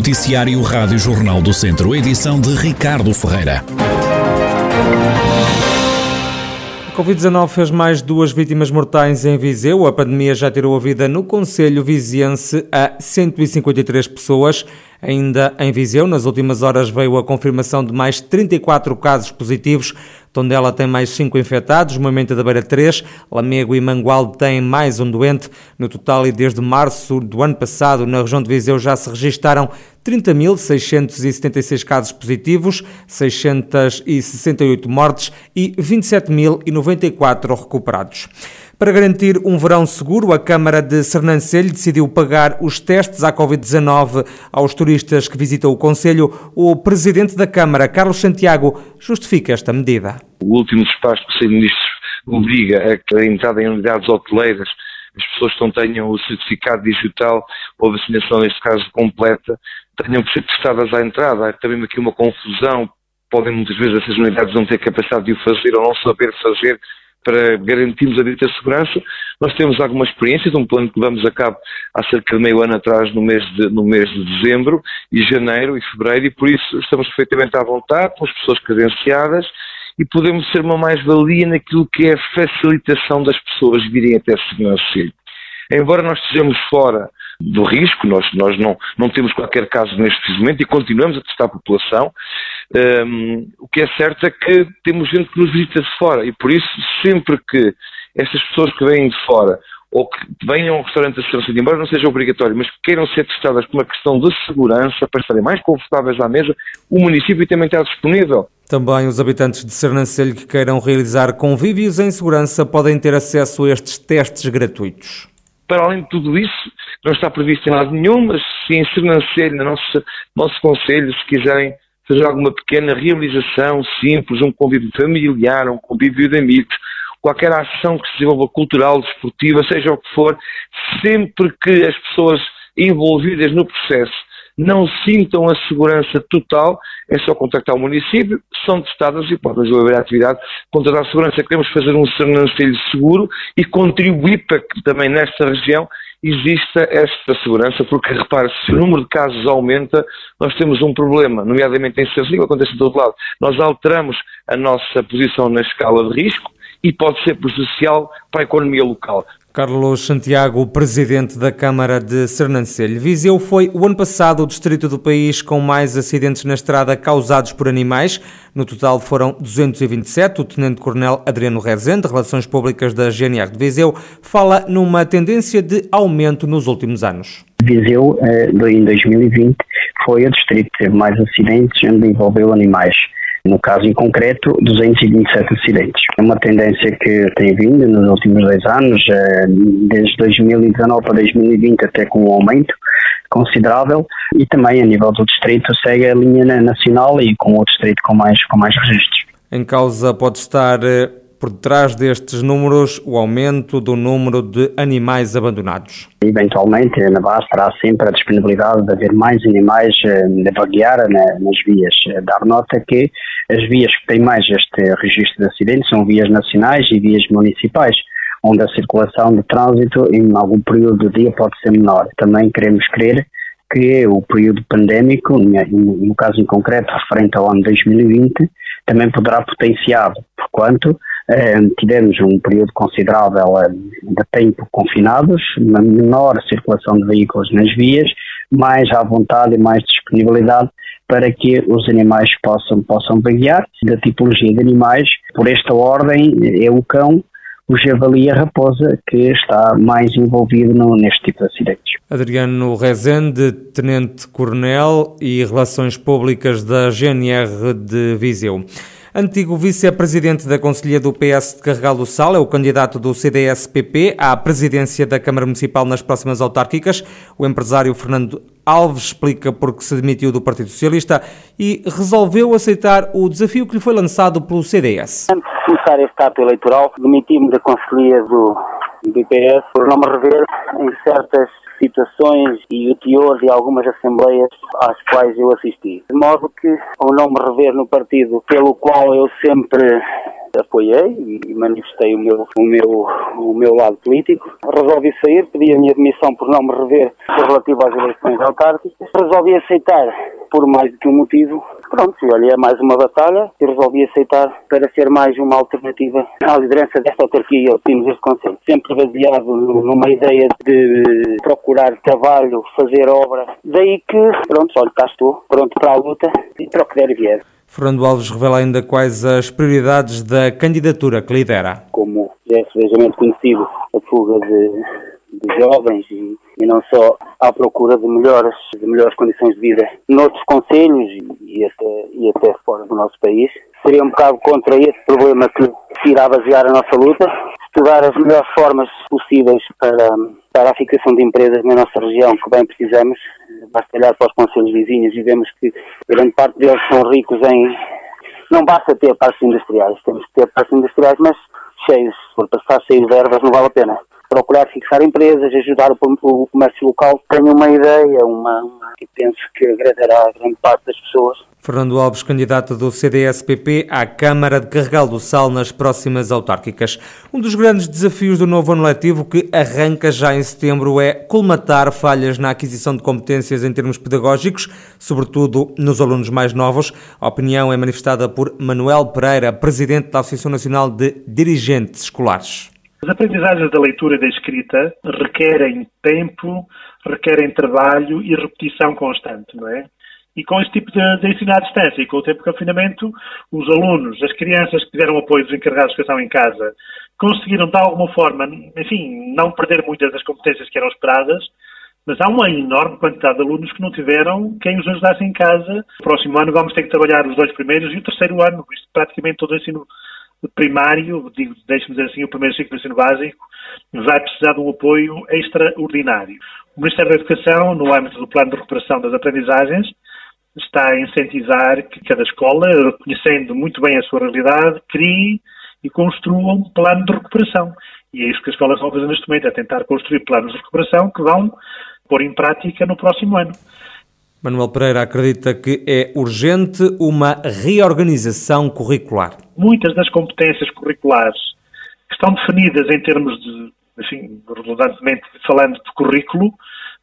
Noticiário Rádio Jornal do Centro, edição de Ricardo Ferreira. A Covid-19 fez mais duas vítimas mortais em Viseu. A pandemia já tirou a vida no Conselho Viziense a 153 pessoas. Ainda em Viseu, nas últimas horas veio a confirmação de mais 34 casos positivos. Tondela tem mais 5 infectados, Moimenta da Beira 3, Lamego e Mangualde têm mais um doente. No total e desde março do ano passado, na região de Viseu já se registaram 30.676 casos positivos, 668 mortes e 27.094 recuperados. Para garantir um verão seguro, a Câmara de Sernancelho decidiu pagar os testes à Covid-19 aos turistas que visitam o Conselho. O Presidente da Câmara, Carlos Santiago, justifica esta medida. O último despacho do Sr. Ministro obriga a que a entrada em unidades hoteleiras as pessoas que não tenham o certificado digital ou a vacinação, neste caso, completa, tenham que ser testadas à entrada. Há também aqui uma confusão. Podem muitas vezes essas unidades não ter capacidade de o fazer ou não saber fazer para garantirmos a dita segurança. Nós temos algumas experiências, um plano que vamos a cabo há cerca de meio ano atrás, no mês de, no mês de dezembro e janeiro e fevereiro, e por isso estamos perfeitamente à vontade, com as pessoas credenciadas, e podemos ser uma mais-valia naquilo que é a facilitação das pessoas virem até segurança Embora nós estejamos fora do risco, nós, nós não, não temos qualquer caso neste momento e continuamos a testar a população, um, o que é certo é que temos gente que nos visita de fora e por isso sempre que estas pessoas que vêm de fora ou que venham ao restaurante da Segurança, embora não seja obrigatório, mas que queiram ser testadas por uma questão de segurança, para estarem mais confortáveis à mesa, o município também está disponível. Também os habitantes de Sernancelho que queiram realizar convívios em segurança podem ter acesso a estes testes gratuitos. Para além de tudo isso, não está previsto em lado nenhum, mas se em Sernancelho, no nosso, nosso Conselho, se quiserem fazer alguma pequena realização simples, um convívio familiar, um convívio de amigos, qualquer ação que se desenvolva cultural, desportiva, seja o que for, sempre que as pessoas envolvidas no processo não sintam a segurança total, é só contactar o município, são testadas e podem desenvolver a atividade com toda a segurança. Queremos fazer um Sernancelho seguro e contribuir para que também nesta região exista esta segurança, porque repare, se o número de casos aumenta, nós temos um problema, nomeadamente em Sernancelho, acontece de todo lado. Nós alteramos a nossa posição na escala de risco, e pode ser prejudicial para a economia local. Carlos Santiago, presidente da Câmara de Sernancelho. Viseu foi o ano passado o distrito do país com mais acidentes na estrada causados por animais. No total foram 227. O tenente-coronel Adriano Rezende, Relações Públicas da GNR de Viseu, fala numa tendência de aumento nos últimos anos. Viseu, eh, em 2020, foi o distrito que teve mais acidentes onde envolveu animais. No caso em concreto, 227 acidentes. É uma tendência que tem vindo nos últimos dois anos, eh, desde 2019 para 2020 até com um aumento considerável e também a nível do distrito segue a linha nacional e com o distrito com mais, com mais registros. Em causa pode estar eh, por detrás destes números o aumento do número de animais abandonados? Eventualmente, na base terá sempre a disponibilidade de haver mais animais eh, a vaguear nas vias. Dar nota que as vias que têm mais este registro de acidentes são vias nacionais e vias municipais onde a circulação de trânsito em algum período do dia pode ser menor. Também queremos crer que o período pandémico, no caso em concreto referente ao ano 2020, também poderá potenciar, porquanto tivemos um período considerável eh, de tempo confinados, uma menor circulação de veículos nas vias, mais à vontade e mais disponibilidade para que os animais possam, possam vaguear. Da tipologia de animais, por esta ordem, é o cão, o javali e a raposa que está mais envolvido no, neste tipo de acidentes. Adriano Rezende, Tenente Coronel e Relações Públicas da GNR de Viseu. Antigo vice-presidente da Conselhia do PS de Carregal do Sal, é o candidato do CDS-PP à presidência da Câmara Municipal nas próximas autárquicas. O empresário Fernando Alves explica porque se demitiu do Partido Socialista e resolveu aceitar o desafio que lhe foi lançado pelo CDS. Antes de começar este ato eleitoral, demiti-me da Conselhia do, do PS por não me rever em certas situações e o teor de algumas assembleias às quais eu assisti. De modo que, ao não me rever no partido pelo qual eu sempre apoiei e manifestei o meu, o meu, o meu lado político. Resolvi sair, pedi a minha demissão por não me rever relativo às eleições autárquicas. Resolvi aceitar por mais do que um motivo. Pronto, olha, é mais uma batalha e resolvi aceitar para ser mais uma alternativa à liderança desta autarquia e aos times deste Conselho. Sempre baseado numa ideia de procurar trabalho, fazer obra. Daí que, pronto, olha, cá estou, pronto para a luta e para o que der e vier. Fernando Alves revela ainda quais as prioridades da candidatura que lidera. Como é sebejamente conhecido, a fuga de, de jovens e, e, não só à procura de melhores, de melhores condições de vida noutros conselhos e, até, e até fora do nosso país. Seria um bocado contra esse problema que irá basear a nossa luta, estudar as melhores formas possíveis para, para a fixação de empresas na nossa região, que bem precisamos. Basta olhar para os conselhos vizinhos e vemos que grande parte deles são ricos em. Não basta ter parques industriais, temos que ter parques industriais, mas cheios. Se for passar cheios de ervas, não vale a pena procurar fixar empresas, ajudar o, o comércio local. Tenho uma ideia, uma, uma que penso que agradará a grande parte das pessoas. Fernando Alves, candidato do CDS-PP à Câmara de Carregal do Sal nas próximas autárquicas. Um dos grandes desafios do novo ano letivo, que arranca já em setembro, é colmatar falhas na aquisição de competências em termos pedagógicos, sobretudo nos alunos mais novos. A opinião é manifestada por Manuel Pereira, presidente da Associação Nacional de Dirigentes Escolares. As aprendizagens da leitura e da escrita requerem tempo, requerem trabalho e repetição constante, não é? E com este tipo de, de ensino à distância e com o tempo de confinamento, os alunos, as crianças que tiveram apoio dos encarregados de educação em casa, conseguiram de alguma forma, enfim, não perder muitas das competências que eram esperadas, mas há uma enorme quantidade de alunos que não tiveram quem os ajudasse em casa. No próximo ano vamos ter que trabalhar os dois primeiros e o terceiro ano, isto praticamente todo o ensino primário, digo, deixe-me dizer assim, o primeiro ciclo de ensino básico, vai precisar de um apoio extraordinário. O Ministério da Educação, no âmbito do Plano de Recuperação das Aprendizagens, está a incentivar que cada escola, reconhecendo muito bem a sua realidade, crie e construa um plano de recuperação. E é isso que as escolas vão fazer neste momento, é tentar construir planos de recuperação que vão pôr em prática no próximo ano. Manuel Pereira acredita que é urgente uma reorganização curricular. Muitas das competências curriculares que estão definidas em termos de, enfim, redundantemente falando de currículo,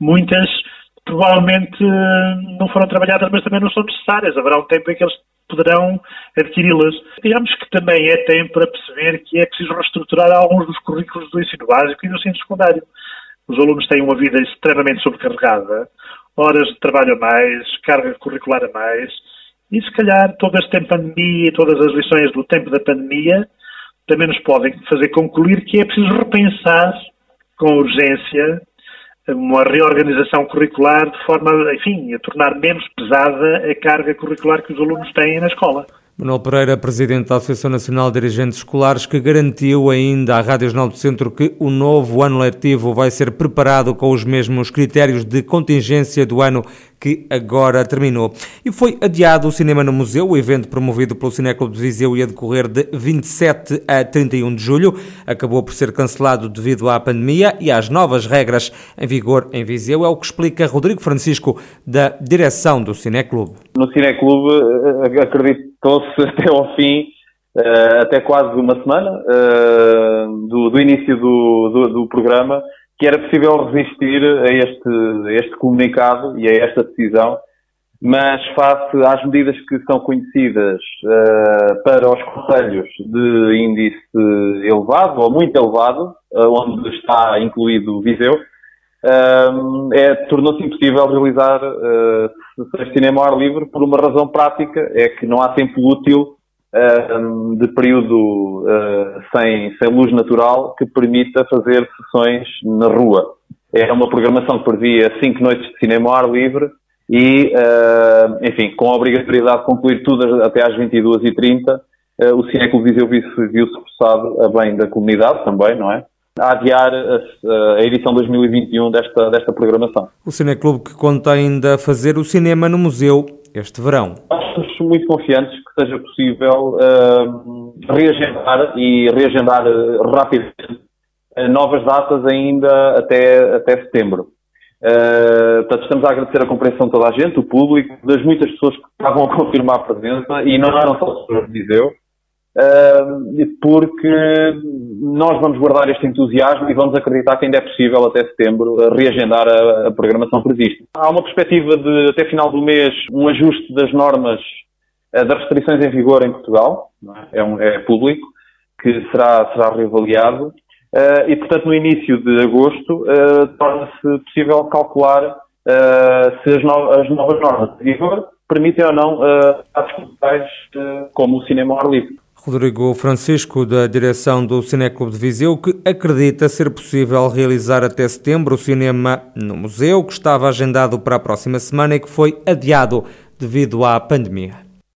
muitas provavelmente não foram trabalhadas, mas também não são necessárias. Haverá um tempo em que eles poderão adquiri-las. Digamos que também é tempo para perceber que é preciso reestruturar alguns dos currículos do ensino básico e do ensino secundário. Os alunos têm uma vida extremamente sobrecarregada horas de trabalho a mais, carga curricular a mais, e se calhar todo este tempo de pandemia e todas as lições do tempo da pandemia também nos podem fazer concluir que é preciso repensar com urgência uma reorganização curricular de forma, enfim, a tornar menos pesada a carga curricular que os alunos têm na escola. Manuel Pereira, presidente da Associação Nacional de Dirigentes Escolares, que garantiu ainda à Rádio Jornal do Centro que o novo ano letivo vai ser preparado com os mesmos critérios de contingência do ano que agora terminou. E foi adiado o Cinema no Museu, o evento promovido pelo Cineclube de Viseu ia decorrer de 27 a 31 de julho. Acabou por ser cancelado devido à pandemia e às novas regras em vigor em Viseu. É o que explica Rodrigo Francisco, da direção do Cineclube. No Cineclube, eh, acreditou-se até ao fim Uh, até quase uma semana uh, do, do, início do, do, do, programa que era possível resistir a este, este comunicado e a esta decisão, mas face às medidas que são conhecidas uh, para os conselhos de índice elevado ou muito elevado, onde está incluído Viseu, uh, é, tornou-se impossível realizar sessões de cinema ao ar livre por uma razão prática, é que não há tempo útil de período uh, sem, sem luz natural que permita fazer sessões na rua. É uma programação que previa cinco noites de cinema ao ar livre e, uh, enfim, com a obrigatoriedade de concluir tudo até às 22h30, uh, o Cineclube Viseu viu-se forçado a bem da comunidade também, não é? A adiar a, a edição 2021 desta, desta programação. O Cineclube que conta ainda fazer o cinema no museu este verão? Estamos muito confiantes que seja possível uh, reagendar e reagendar uh, rapidamente uh, novas datas ainda até, até setembro. Uh, portanto, estamos a agradecer a compreensão de toda a gente, o público, das muitas pessoas que estavam a confirmar a presença, e não eram só pessoas de Viseu, porque nós vamos guardar este entusiasmo e vamos acreditar que ainda é possível até setembro reagendar a, a programação prevista. Há uma perspectiva de até final do mês um ajuste das normas das restrições em vigor em Portugal, é, é, um, é público, que será, será reavaliado uh, e, portanto, no início de agosto uh, torna-se possível calcular uh, se as, no as, novas normas de vigor permitem ou não uh, culturais como o cinema ao ar livre. Rodrigo Francisco, da direção do Cineclube de Viseu, que acredita ser possível realizar até setembro o cinema no museu, que estava agendado para a próxima semana e que foi adiado devido à pandemia.